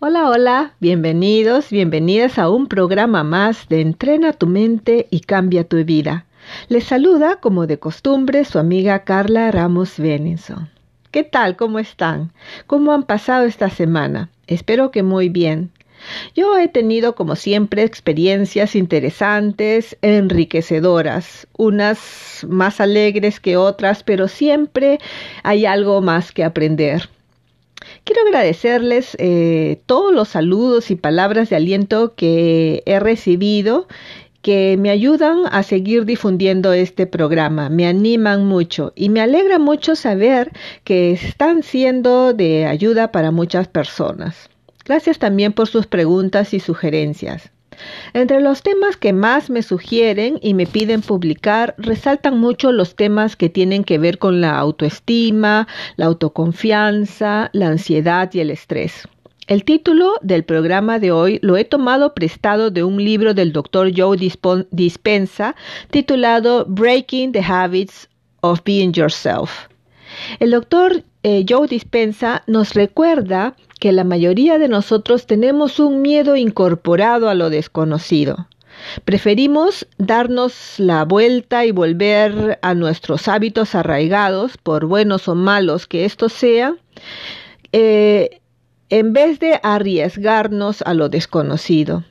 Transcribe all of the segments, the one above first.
Hola, hola, bienvenidos, bienvenidas a un programa más de Entrena tu mente y cambia tu vida. Les saluda, como de costumbre, su amiga Carla Ramos Benenson. ¿Qué tal? ¿Cómo están? ¿Cómo han pasado esta semana? Espero que muy bien. Yo he tenido, como siempre, experiencias interesantes, enriquecedoras, unas más alegres que otras, pero siempre hay algo más que aprender. Quiero agradecerles eh, todos los saludos y palabras de aliento que he recibido que me ayudan a seguir difundiendo este programa, me animan mucho y me alegra mucho saber que están siendo de ayuda para muchas personas. Gracias también por sus preguntas y sugerencias. Entre los temas que más me sugieren y me piden publicar, resaltan mucho los temas que tienen que ver con la autoestima, la autoconfianza, la ansiedad y el estrés. El título del programa de hoy lo he tomado prestado de un libro del doctor Joe Dispensa titulado Breaking the Habits of Being Yourself. El doctor eh, Joe Dispensa nos recuerda que la mayoría de nosotros tenemos un miedo incorporado a lo desconocido. Preferimos darnos la vuelta y volver a nuestros hábitos arraigados, por buenos o malos que estos sean, eh, en vez de arriesgarnos a lo desconocido.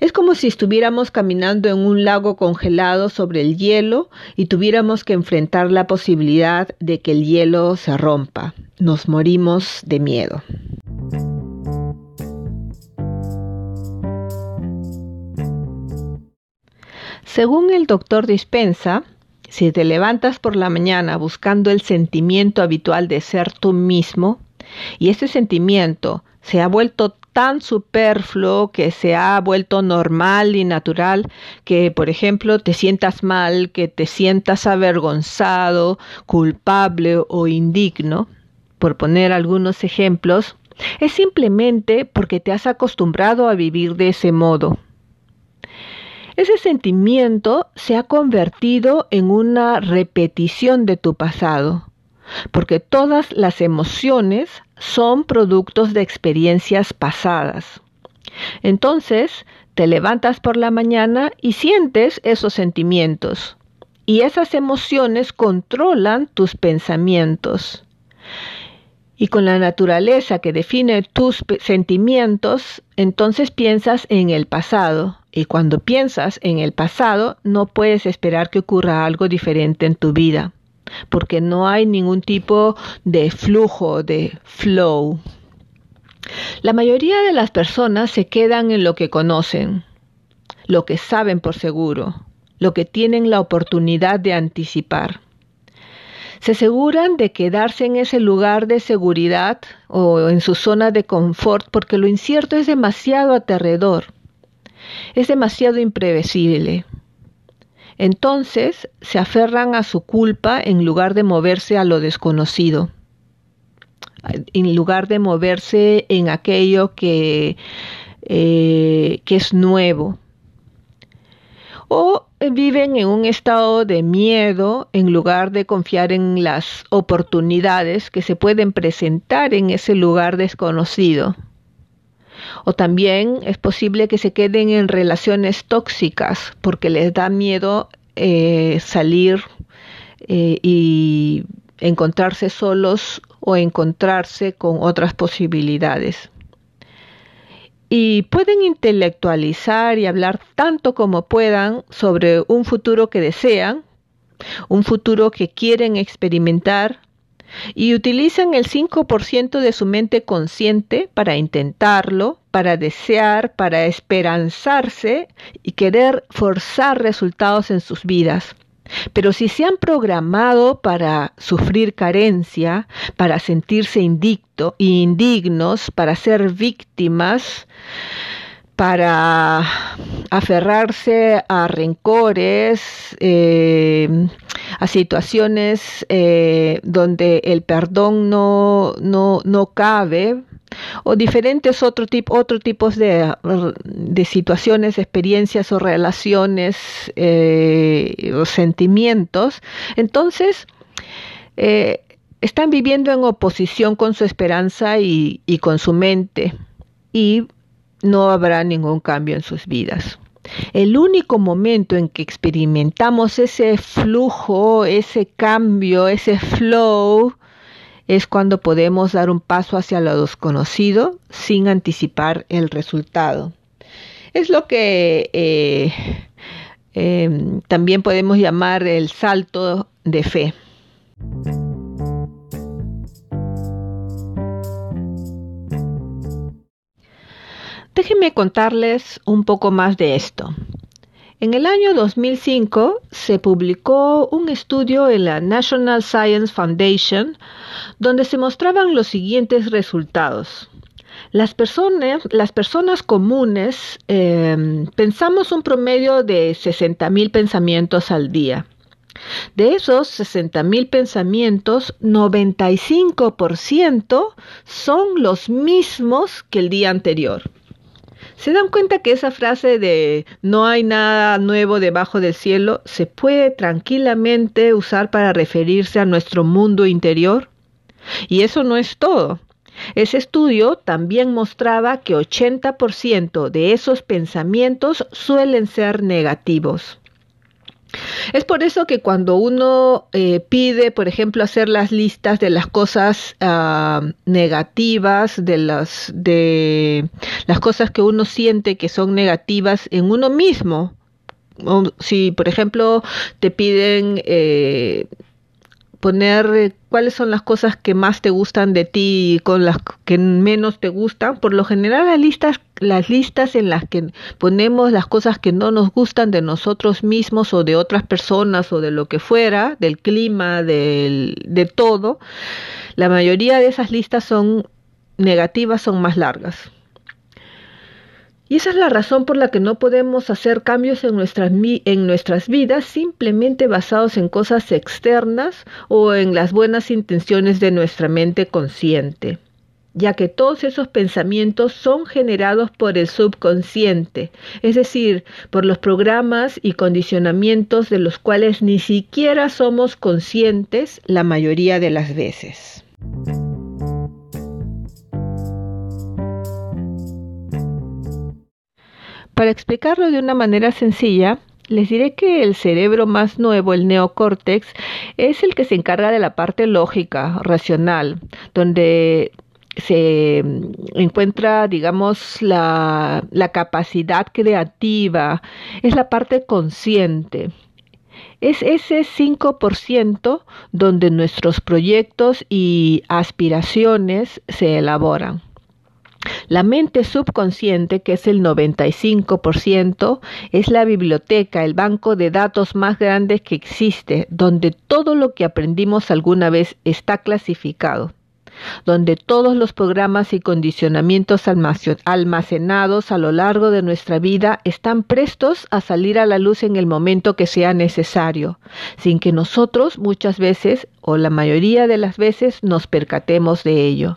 Es como si estuviéramos caminando en un lago congelado sobre el hielo y tuviéramos que enfrentar la posibilidad de que el hielo se rompa. Nos morimos de miedo. Según el doctor Dispensa, si te levantas por la mañana buscando el sentimiento habitual de ser tú mismo, y ese sentimiento se ha vuelto tan superfluo que se ha vuelto normal y natural que, por ejemplo, te sientas mal, que te sientas avergonzado, culpable o indigno, por poner algunos ejemplos, es simplemente porque te has acostumbrado a vivir de ese modo. Ese sentimiento se ha convertido en una repetición de tu pasado, porque todas las emociones son productos de experiencias pasadas. Entonces, te levantas por la mañana y sientes esos sentimientos, y esas emociones controlan tus pensamientos. Y con la naturaleza que define tus sentimientos, entonces piensas en el pasado. Y cuando piensas en el pasado, no puedes esperar que ocurra algo diferente en tu vida porque no hay ningún tipo de flujo, de flow. La mayoría de las personas se quedan en lo que conocen, lo que saben por seguro, lo que tienen la oportunidad de anticipar. Se aseguran de quedarse en ese lugar de seguridad o en su zona de confort porque lo incierto es demasiado aterrador, es demasiado imprevisible. Entonces se aferran a su culpa en lugar de moverse a lo desconocido, en lugar de moverse en aquello que, eh, que es nuevo. O viven en un estado de miedo en lugar de confiar en las oportunidades que se pueden presentar en ese lugar desconocido. O también es posible que se queden en relaciones tóxicas porque les da miedo eh, salir eh, y encontrarse solos o encontrarse con otras posibilidades. Y pueden intelectualizar y hablar tanto como puedan sobre un futuro que desean, un futuro que quieren experimentar, y utilizan el 5% de su mente consciente para intentarlo, para desear, para esperanzarse y querer forzar resultados en sus vidas. Pero si se han programado para sufrir carencia, para sentirse indicto, indignos, para ser víctimas, para aferrarse a rencores, eh, a situaciones eh, donde el perdón no, no, no cabe, o diferentes otro tipo, otros tipos de, de, situaciones, experiencias o relaciones eh, o sentimientos, entonces están viviendo en oposición con su esperanza y, y con su mente. Y no habrá ningún cambio en sus vidas. El único momento en que experimentamos ese flujo, ese cambio, ese flow, es cuando podemos dar un paso hacia lo desconocido sin anticipar el resultado. Es lo que eh, em, también podemos llamar el salto de fe. Déjenme contarles un poco más de esto. En el año 2005 se publicó un estudio en la National Science Foundation donde se mostraban los siguientes resultados. Las personas, las personas comunes em, pensamos un promedio de 60.000 pensamientos al día. De esos 60.000 pensamientos, 95% son los mismos que el día anterior. ¿Se dan cuenta que esa frase de no hay nada nuevo debajo del cielo se puede tranquilamente usar para referirse a nuestro mundo interior? Y eso no es todo. Ese estudio también mostraba que 80% de esos pensamientos suelen ser negativos. Es por eso que cuando uno eh, pide, por ejemplo, hacer las listas de las cosas ah, negativas, de las, de las cosas que uno siente que son negativas en uno mismo, si por ejemplo te piden eh, poner eh, cuáles son las cosas que más te gustan de ti y con las que menos te gustan. Por lo general las listas, las listas en las que ponemos las cosas que no nos gustan de nosotros mismos o de otras personas o de lo que fuera, del clima, del, de todo, la mayoría de esas listas son negativas, son más largas. Y esa es la razón por la que no podemos hacer cambios en nuestras, en nuestras vidas simplemente basados en cosas externas o en las buenas intenciones de nuestra mente consciente ya que todos esos pensamientos son generados por el subconsciente, es decir, por los programas y condicionamientos de los cuales ni siquiera somos conscientes la mayoría de las veces. Para explicarlo de una manera sencilla, les diré que el cerebro más nuevo, el neocórtex, es el que se encarga de la parte lógica, racional, donde se encuentra, digamos, la, la capacidad creativa, es la parte consciente. Es ese 5% donde nuestros proyectos y aspiraciones se elaboran. La mente subconsciente, que es el 95%, es la biblioteca, el banco de datos más grande que existe, donde todo lo que aprendimos alguna vez está clasificado donde todos los programas y condicionamientos almacenados a lo largo de nuestra vida están prestos a salir a la luz en el momento que sea necesario, sin que nosotros muchas veces o la mayoría de las veces nos percatemos de ello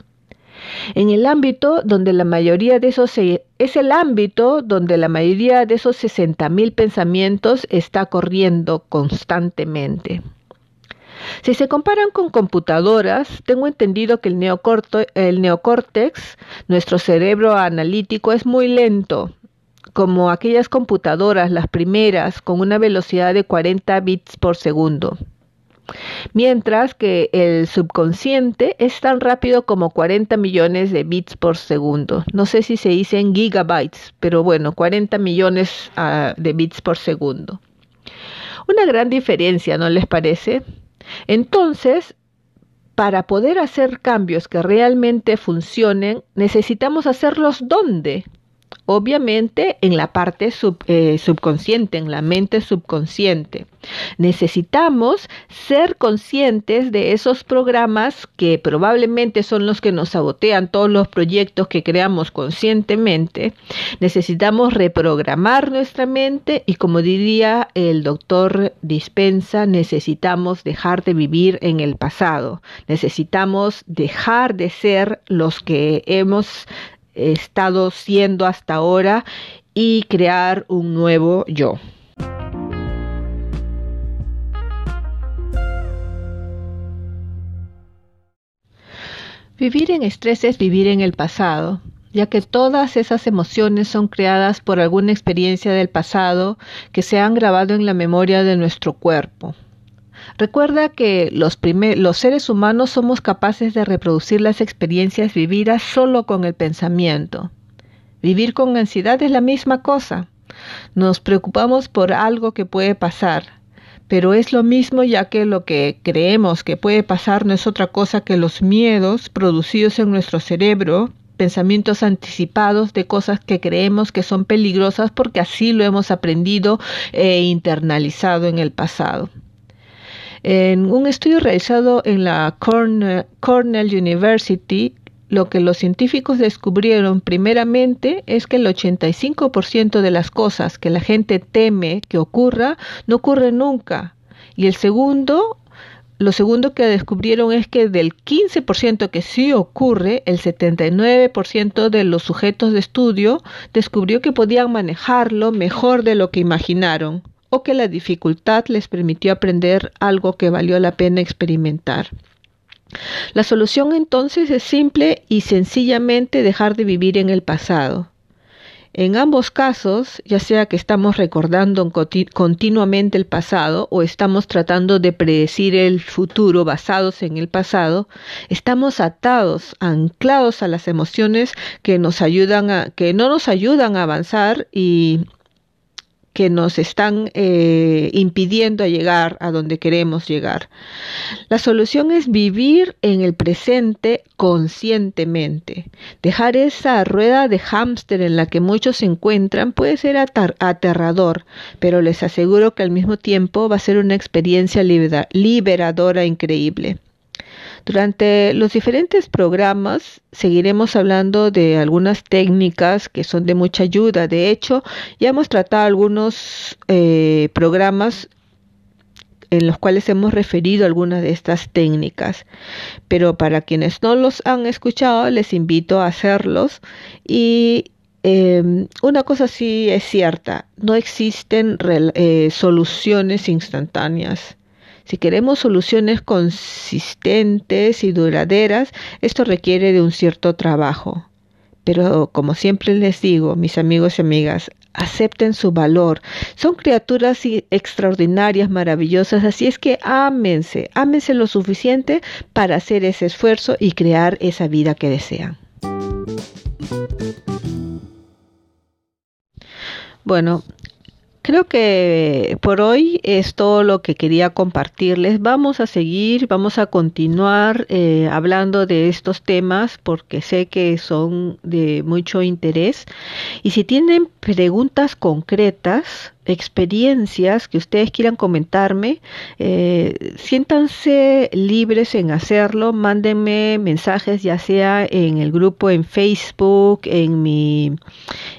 en el ámbito donde la mayoría de esos es el ámbito donde la mayoría de esos 60.000 pensamientos está corriendo constantemente. Si se comparan con computadoras, tengo entendido que el, el neocórtex, nuestro cerebro analítico, es muy lento, como aquellas computadoras, las primeras, con una velocidad de 40 bits por segundo mientras que el subconsciente es tan rápido como 40 millones de bits por segundo. No sé si se dice en gigabytes, pero bueno, 40 millones ah, de bits por segundo. Una gran diferencia, ¿no les parece? Entonces, para poder hacer cambios que realmente funcionen, necesitamos hacerlos dónde? Obviamente en la parte eh, subconsciente, en la mente subconsciente. Necesitamos ser conscientes de esos programas que probablemente son los que nos sabotean todos los proyectos que creamos conscientemente. Necesitamos reprogramar nuestra mente y como diría el doctor Dispensa, necesitamos dejar de vivir en el pasado. Necesitamos dejar de ser los que hemos estado siendo hasta ahora y crear un nuevo yo. Vivir en estrés es vivir en el pasado, ya que todas esas emociones son creadas por alguna experiencia del pasado que se han grabado en la memoria de nuestro cuerpo. Recuerda que los, seres humanos somos capaces de reproducir las experiencias vividas solo con el pensamiento. Vivir con ansiedad es la misma cosa. Nos preocupamos por algo que puede pasar, pero es lo mismo ya que lo que creemos que puede pasar no es otra cosa que los miedos producidos en nuestro cerebro, pensamientos anticipados de cosas que creemos que son peligrosas porque así lo hemos aprendido e internalizado en el pasado. En un estudio realizado en la Cornell University, lo que los científicos descubrieron primeramente es que el 85% de las cosas que la gente teme que ocurra no ocurre nunca. Y el segundo, lo segundo que descubrieron es que del 15% que sí ocurre, el 79% de los sujetos de estudio descubrió que podían manejarlo mejor de lo que imaginaron o que la dificultad les permitió aprender algo que valió la pena experimentar. La solución entonces es simple y sencillamente dejar de vivir en el pasado. En ambos casos, ya sea que estamos recordando continuamente el pasado o estamos tratando de predecir el futuro basados en el pasado, estamos atados, anclados a las emociones que nos ayudan a, que no nos ayudan a avanzar y que nos están eh, impidiendo llegar a donde queremos llegar. La solución es vivir en el presente conscientemente. Dejar esa rueda de hámster en la que muchos se encuentran puede ser aterrador, pero les aseguro que al mismo tiempo va a ser una experiencia liberadora increíble. Durante los diferentes programas seguiremos hablando de algunas técnicas que son de mucha ayuda. De hecho, ya hemos tratado algunos eh, programas en los cuales hemos referido algunas de estas técnicas. Pero para quienes no los han escuchado, les invito a hacerlos. Y em, una cosa sí es cierta, no existen eh, soluciones instantáneas. Si queremos soluciones consistentes y duraderas, esto requiere de un cierto trabajo. Pero como siempre les digo, mis amigos y amigas, acepten su valor. Son criaturas extraordinarias, maravillosas, así es que ámense, ámense lo suficiente para hacer ese esfuerzo y crear esa vida que desean. Bueno, Creo que por hoy es todo lo que quería compartirles. Vamos a seguir, vamos a continuar eh, hablando de estos temas porque sé que son de mucho interés. Y si tienen preguntas concretas, experiencias que ustedes quieran comentarme, eh, siéntanse libres en hacerlo, mándenme mensajes ya sea en el grupo en Facebook, en mi...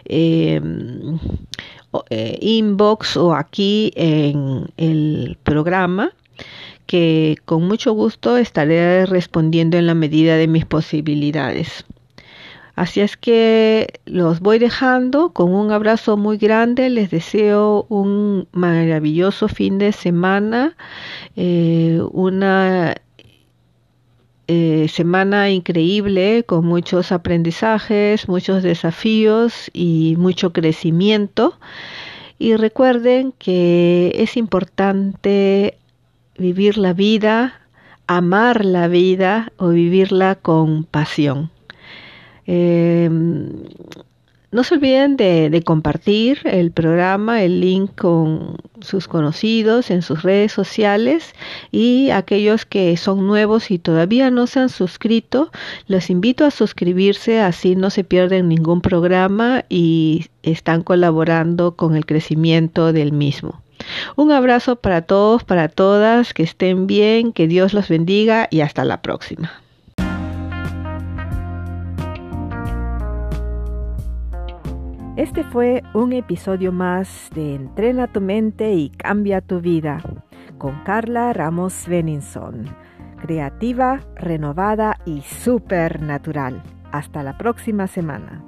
Eh, eh, inbox o aquí en el programa que con mucho gusto estaré respondiendo en la medida de mis posibilidades. Así es que los voy dejando con un abrazo muy grande. Les deseo un maravilloso fin de semana, eh, una eh, semana increíble con muchos aprendizajes, muchos desafíos y mucho crecimiento. Y recuerden que es importante vivir la vida, amar la vida o vivirla con pasión. Em, No se olviden de, compartir el programa, el link con sus conocidos en sus redes sociales y aquellos que son nuevos y todavía no se han suscrito, los invito a suscribirse, así no se pierden ningún programa y están colaborando con el crecimiento del mismo. Un abrazo para todos, para todas, que estén bien, que Dios los bendiga y hasta la próxima. Este fue un episodio más de Entrena tu mente y cambia tu vida con Carla Ramos Beninson, creativa, renovada y supernatural. Hasta la próxima semana.